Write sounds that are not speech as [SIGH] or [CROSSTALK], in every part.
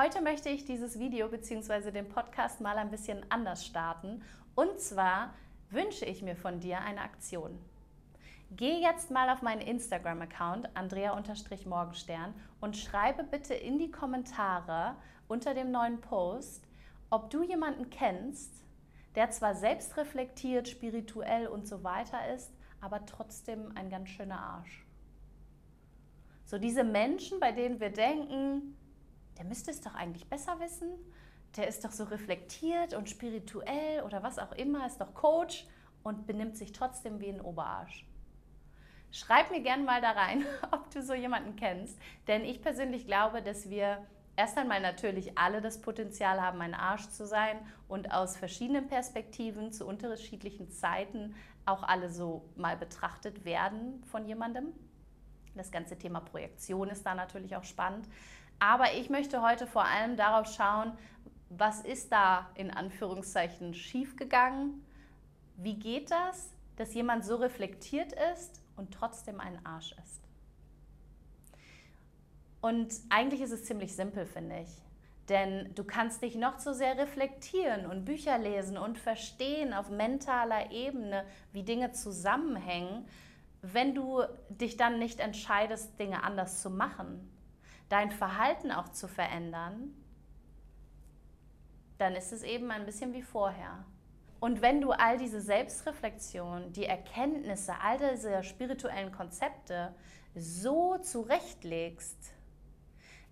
Heute möchte ich dieses Video bzw. den Podcast mal ein bisschen anders starten. Und zwar wünsche ich mir von dir eine Aktion. Geh jetzt mal auf meinen Instagram-Account Andrea-Morgenstern und schreibe bitte in die Kommentare unter dem neuen Post, ob du jemanden kennst, der zwar selbst reflektiert, spirituell und so weiter ist, aber trotzdem ein ganz schöner Arsch. So diese Menschen, bei denen wir denken, der müsste es doch eigentlich besser wissen, der ist doch so reflektiert und spirituell oder was auch immer, ist doch Coach und benimmt sich trotzdem wie ein Oberarsch. Schreib mir gerne mal da rein, [LAUGHS] ob du so jemanden kennst, denn ich persönlich glaube, dass wir erst einmal natürlich alle das Potenzial haben, ein Arsch zu sein und aus verschiedenen Perspektiven zu unterschiedlichen Zeiten auch alle so mal betrachtet werden von jemandem. Das ganze Thema Projektion ist da natürlich auch spannend. Aber ich möchte heute vor allem darauf schauen, was ist da in Anführungszeichen schiefgegangen? Wie geht das, dass jemand so reflektiert ist und trotzdem ein Arsch ist? Und eigentlich ist es ziemlich simpel, finde ich. Denn du kannst dich noch so sehr reflektieren und Bücher lesen und verstehen auf mentaler Ebene, wie Dinge zusammenhängen, wenn du dich dann nicht entscheidest, Dinge anders zu machen, dein Verhalten auch zu verändern, dann ist es eben ein bisschen wie vorher. Und wenn du all diese Selbstreflexion, die Erkenntnisse, all diese spirituellen Konzepte so zurechtlegst,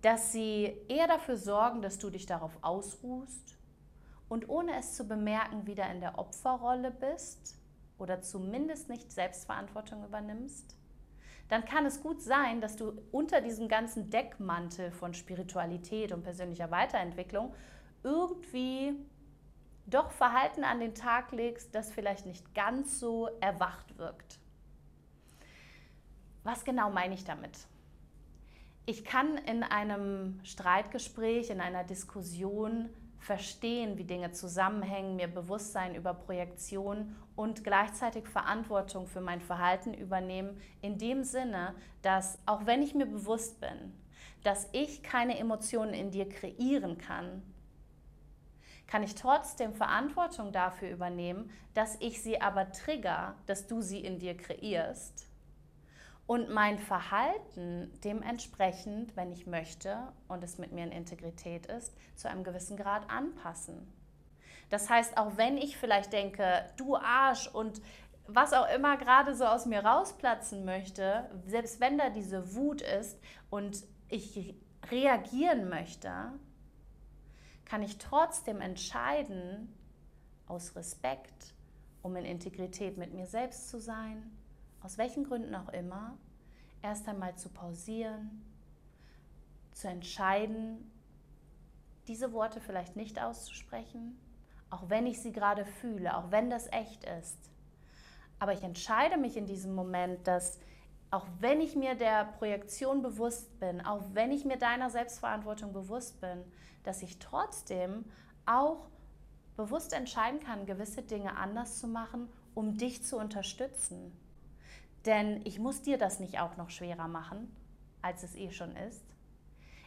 dass sie eher dafür sorgen, dass du dich darauf ausruhst und ohne es zu bemerken wieder in der Opferrolle bist oder zumindest nicht Selbstverantwortung übernimmst, dann kann es gut sein, dass du unter diesem ganzen Deckmantel von Spiritualität und persönlicher Weiterentwicklung irgendwie doch Verhalten an den Tag legst, das vielleicht nicht ganz so erwacht wirkt. Was genau meine ich damit? Ich kann in einem Streitgespräch, in einer Diskussion verstehen, wie Dinge zusammenhängen, mir Bewusstsein über Projektion und gleichzeitig Verantwortung für mein Verhalten übernehmen, in dem Sinne, dass auch wenn ich mir bewusst bin, dass ich keine Emotionen in dir kreieren kann, kann ich trotzdem Verantwortung dafür übernehmen, dass ich sie aber trigger, dass du sie in dir kreierst und mein Verhalten dementsprechend, wenn ich möchte und es mit mir in Integrität ist, zu einem gewissen Grad anpassen. Das heißt, auch wenn ich vielleicht denke, du Arsch und was auch immer gerade so aus mir rausplatzen möchte, selbst wenn da diese Wut ist und ich reagieren möchte, kann ich trotzdem entscheiden, aus Respekt, um in Integrität mit mir selbst zu sein, aus welchen Gründen auch immer, erst einmal zu pausieren, zu entscheiden, diese Worte vielleicht nicht auszusprechen, auch wenn ich sie gerade fühle, auch wenn das echt ist. Aber ich entscheide mich in diesem Moment, dass auch wenn ich mir der Projektion bewusst bin, auch wenn ich mir deiner Selbstverantwortung bewusst bin, dass ich trotzdem auch bewusst entscheiden kann, gewisse Dinge anders zu machen, um dich zu unterstützen. Denn ich muss dir das nicht auch noch schwerer machen, als es eh schon ist.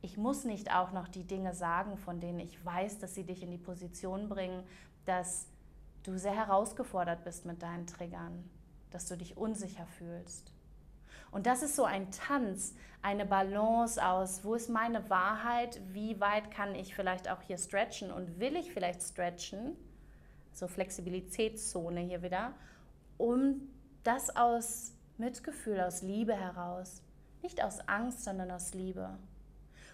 Ich muss nicht auch noch die Dinge sagen, von denen ich weiß, dass sie dich in die Position bringen, dass du sehr herausgefordert bist mit deinen Triggern, dass du dich unsicher fühlst. Und das ist so ein Tanz, eine Balance aus, wo ist meine Wahrheit, wie weit kann ich vielleicht auch hier stretchen und will ich vielleicht stretchen, so Flexibilitätszone hier wieder, um das aus Mitgefühl, aus Liebe heraus. Nicht aus Angst, sondern aus Liebe.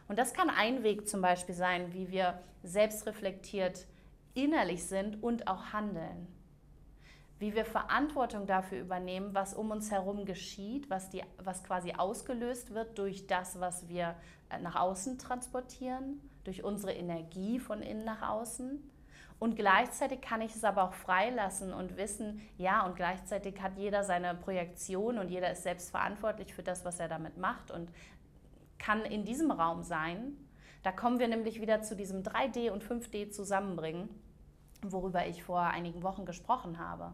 Und das kann ein Weg zum Beispiel sein, wie wir selbstreflektiert innerlich sind und auch handeln. Wie wir Verantwortung dafür übernehmen, was um uns herum geschieht, was, die, was quasi ausgelöst wird durch das, was wir äh, nach außen transportieren, durch unsere Energie von innen nach außen und gleichzeitig kann ich es aber auch freilassen und wissen, ja, und gleichzeitig hat jeder seine Projektion und jeder ist selbst verantwortlich für das, was er damit macht und kann in diesem Raum sein. Da kommen wir nämlich wieder zu diesem 3D und 5D zusammenbringen, worüber ich vor einigen Wochen gesprochen habe.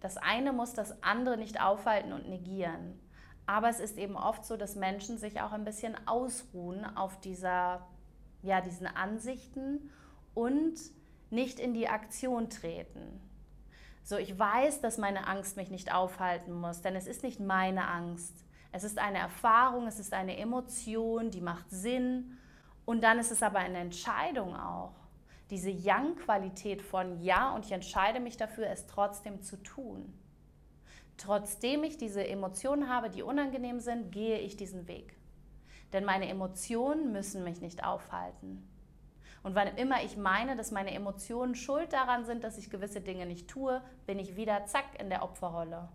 Das eine muss das andere nicht aufhalten und negieren. Aber es ist eben oft so, dass Menschen sich auch ein bisschen ausruhen auf dieser ja, diesen Ansichten und nicht in die Aktion treten. So, ich weiß, dass meine Angst mich nicht aufhalten muss, denn es ist nicht meine Angst. Es ist eine Erfahrung, es ist eine Emotion, die macht Sinn. Und dann ist es aber eine Entscheidung auch. Diese Yang-Qualität von Ja und ich entscheide mich dafür, es trotzdem zu tun. Trotzdem ich diese Emotionen habe, die unangenehm sind, gehe ich diesen Weg. Denn meine Emotionen müssen mich nicht aufhalten. Und wann immer ich meine, dass meine Emotionen schuld daran sind, dass ich gewisse Dinge nicht tue, bin ich wieder zack in der Opferrolle.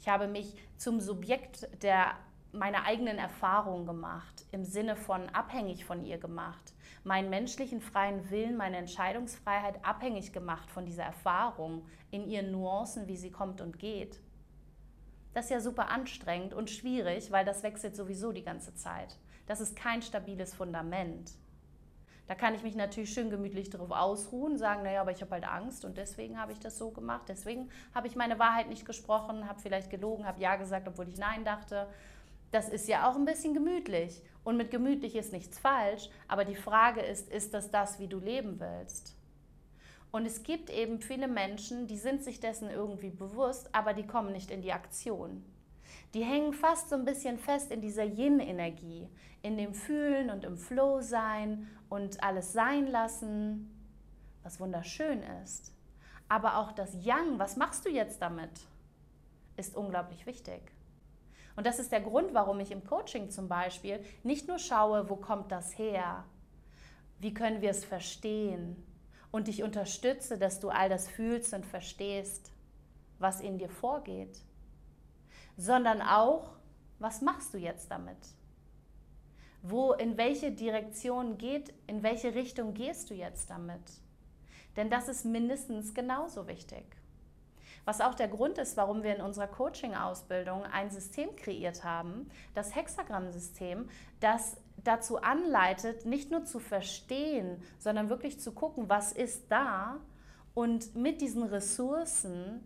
Ich habe mich zum Subjekt der meiner eigenen Erfahrung gemacht, im Sinne von abhängig von ihr gemacht, meinen menschlichen freien Willen, meine Entscheidungsfreiheit abhängig gemacht von dieser Erfahrung in ihren Nuancen, wie sie kommt und geht. Das ist ja super anstrengend und schwierig, weil das wechselt sowieso die ganze Zeit. Das ist kein stabiles Fundament. Da kann ich mich natürlich schön gemütlich darauf ausruhen, sagen, naja, aber ich habe halt Angst und deswegen habe ich das so gemacht, deswegen habe ich meine Wahrheit nicht gesprochen, habe vielleicht gelogen, habe Ja gesagt, obwohl ich Nein dachte. Das ist ja auch ein bisschen gemütlich. Und mit gemütlich ist nichts falsch, aber die Frage ist, ist das das, wie du leben willst? Und es gibt eben viele Menschen, die sind sich dessen irgendwie bewusst, aber die kommen nicht in die Aktion. Die hängen fast so ein bisschen fest in dieser Yin-Energie, in dem Fühlen und im Flow sein und alles sein lassen, was wunderschön ist. Aber auch das Yang, was machst du jetzt damit, ist unglaublich wichtig. Und das ist der Grund, warum ich im Coaching zum Beispiel nicht nur schaue, wo kommt das her, wie können wir es verstehen und dich unterstütze, dass du all das fühlst und verstehst, was in dir vorgeht, sondern auch, was machst du jetzt damit? Wo, in welche Direktion geht, in welche Richtung gehst du jetzt damit? Denn das ist mindestens genauso wichtig. Was auch der Grund ist, warum wir in unserer Coaching-Ausbildung ein System kreiert haben, das Hexagramm-System, das dazu anleitet, nicht nur zu verstehen, sondern wirklich zu gucken, was ist da und mit diesen Ressourcen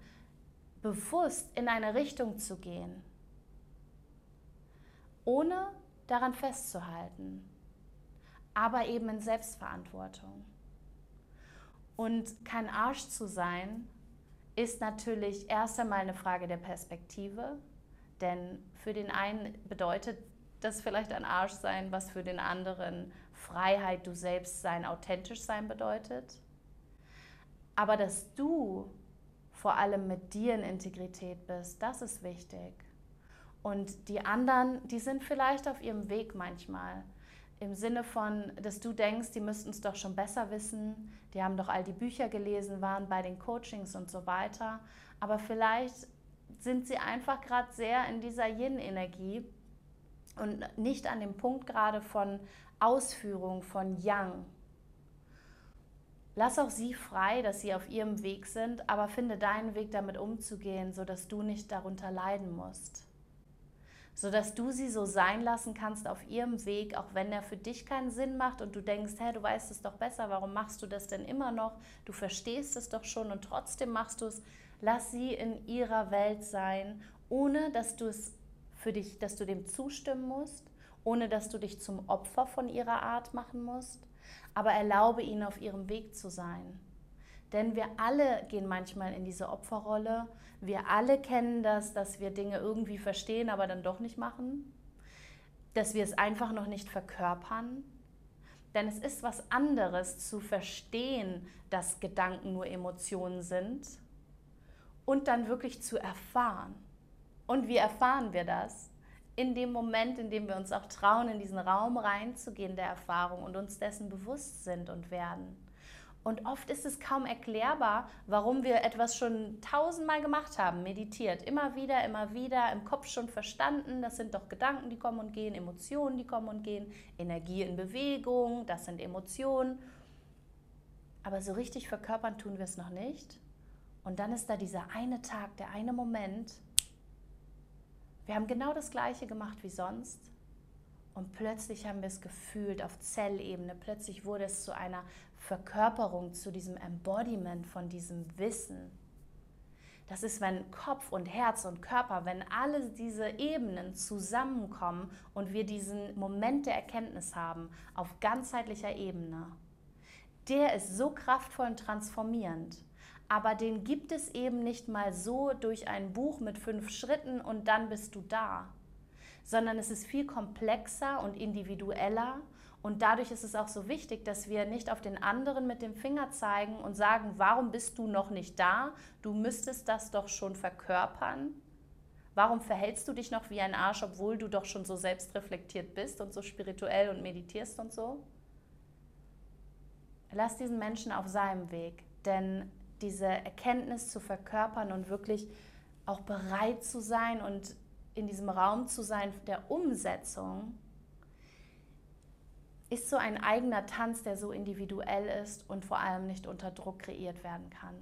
bewusst in eine Richtung zu gehen, ohne daran festzuhalten, aber eben in Selbstverantwortung. Und kein Arsch zu sein, ist natürlich erst einmal eine Frage der Perspektive, denn für den einen bedeutet das vielleicht ein Arsch sein, was für den anderen Freiheit, du selbst sein, authentisch sein bedeutet. Aber dass du vor allem mit dir in Integrität bist, das ist wichtig. Und die anderen, die sind vielleicht auf ihrem Weg manchmal. Im Sinne von, dass du denkst, die müssten es doch schon besser wissen, die haben doch all die Bücher gelesen, waren bei den Coachings und so weiter. Aber vielleicht sind sie einfach gerade sehr in dieser Yin-Energie und nicht an dem Punkt gerade von Ausführung, von Yang. Lass auch sie frei, dass sie auf ihrem Weg sind, aber finde deinen Weg damit umzugehen, sodass du nicht darunter leiden musst. Sodass du sie so sein lassen kannst auf ihrem Weg, auch wenn er für dich keinen Sinn macht und du denkst, hä, du weißt es doch besser, warum machst du das denn immer noch? Du verstehst es doch schon und trotzdem machst du es. Lass sie in ihrer Welt sein, ohne dass du es für dich, dass du dem zustimmen musst, ohne dass du dich zum Opfer von ihrer Art machen musst aber erlaube ihnen auf ihrem Weg zu sein. Denn wir alle gehen manchmal in diese Opferrolle. Wir alle kennen das, dass wir Dinge irgendwie verstehen, aber dann doch nicht machen. Dass wir es einfach noch nicht verkörpern. Denn es ist was anderes zu verstehen, dass Gedanken nur Emotionen sind und dann wirklich zu erfahren. Und wie erfahren wir das? In dem Moment, in dem wir uns auch trauen, in diesen Raum reinzugehen der Erfahrung und uns dessen bewusst sind und werden. Und oft ist es kaum erklärbar, warum wir etwas schon tausendmal gemacht haben, meditiert. Immer wieder, immer wieder, im Kopf schon verstanden. Das sind doch Gedanken, die kommen und gehen, Emotionen, die kommen und gehen, Energie in Bewegung, das sind Emotionen. Aber so richtig verkörpern tun wir es noch nicht. Und dann ist da dieser eine Tag, der eine Moment, wir haben genau das Gleiche gemacht wie sonst und plötzlich haben wir es gefühlt auf Zellebene. Plötzlich wurde es zu einer Verkörperung, zu diesem Embodiment von diesem Wissen. Das ist, wenn Kopf und Herz und Körper, wenn alle diese Ebenen zusammenkommen und wir diesen Moment der Erkenntnis haben auf ganzheitlicher Ebene. Der ist so kraftvoll und transformierend. Aber den gibt es eben nicht mal so durch ein Buch mit fünf Schritten und dann bist du da, sondern es ist viel komplexer und individueller und dadurch ist es auch so wichtig, dass wir nicht auf den anderen mit dem Finger zeigen und sagen, warum bist du noch nicht da? Du müsstest das doch schon verkörpern. Warum verhältst du dich noch wie ein Arsch, obwohl du doch schon so selbstreflektiert bist und so spirituell und meditierst und so? Lass diesen Menschen auf seinem Weg, denn diese Erkenntnis zu verkörpern und wirklich auch bereit zu sein und in diesem Raum zu sein der Umsetzung, ist so ein eigener Tanz, der so individuell ist und vor allem nicht unter Druck kreiert werden kann.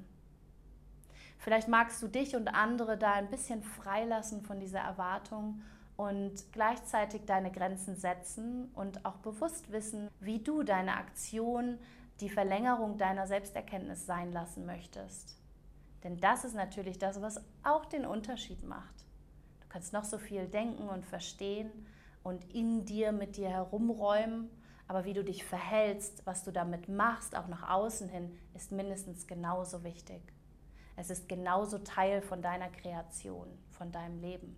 Vielleicht magst du dich und andere da ein bisschen freilassen von dieser Erwartung und gleichzeitig deine Grenzen setzen und auch bewusst wissen, wie du deine Aktion die Verlängerung deiner Selbsterkenntnis sein lassen möchtest. Denn das ist natürlich das, was auch den Unterschied macht. Du kannst noch so viel denken und verstehen und in dir mit dir herumräumen aber wie du dich verhältst, was du damit machst, auch nach außen hin, ist mindestens genauso wichtig. Es ist genauso Teil von deiner Kreation, von deinem Leben.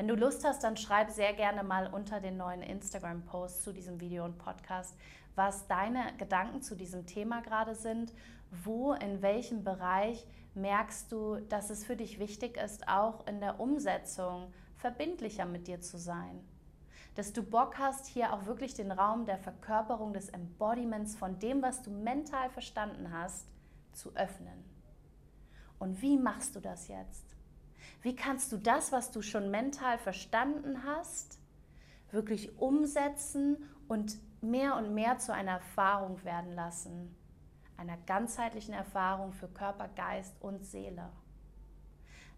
Wenn du Lust hast, dann schreib sehr gerne mal unter den neuen Instagram-Post zu diesem Video und Podcast, was deine Gedanken zu diesem Thema gerade sind. Wo, in welchem Bereich merkst du, dass es für dich wichtig ist, auch in der Umsetzung verbindlicher mit dir zu sein? dass du Bock hast, hier auch wirklich den Raum der Verkörperung des Embodiments von dem, was du mental verstanden hast, zu öffnen. Und wie machst du das jetzt? Wie kannst du das, was du schon mental verstanden hast, wirklich umsetzen und mehr und mehr zu einer Erfahrung werden lassen? Einer ganzheitlichen Erfahrung für Körper, Geist und Seele.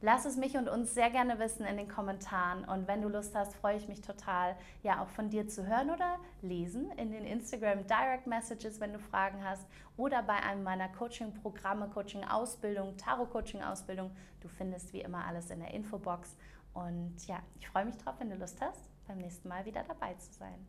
Lass es mich und uns sehr gerne wissen in den Kommentaren. Und wenn du Lust hast, freue ich mich total, ja auch von dir zu hören oder lesen in den Instagram Direct Messages, wenn du Fragen hast oder bei einem meiner Coaching-Programme, Coaching-Ausbildung, Tarot-Coaching-Ausbildung. Du findest wie immer alles in der Infobox. Und ja, ich freue mich drauf, wenn du Lust hast, beim nächsten Mal wieder dabei zu sein.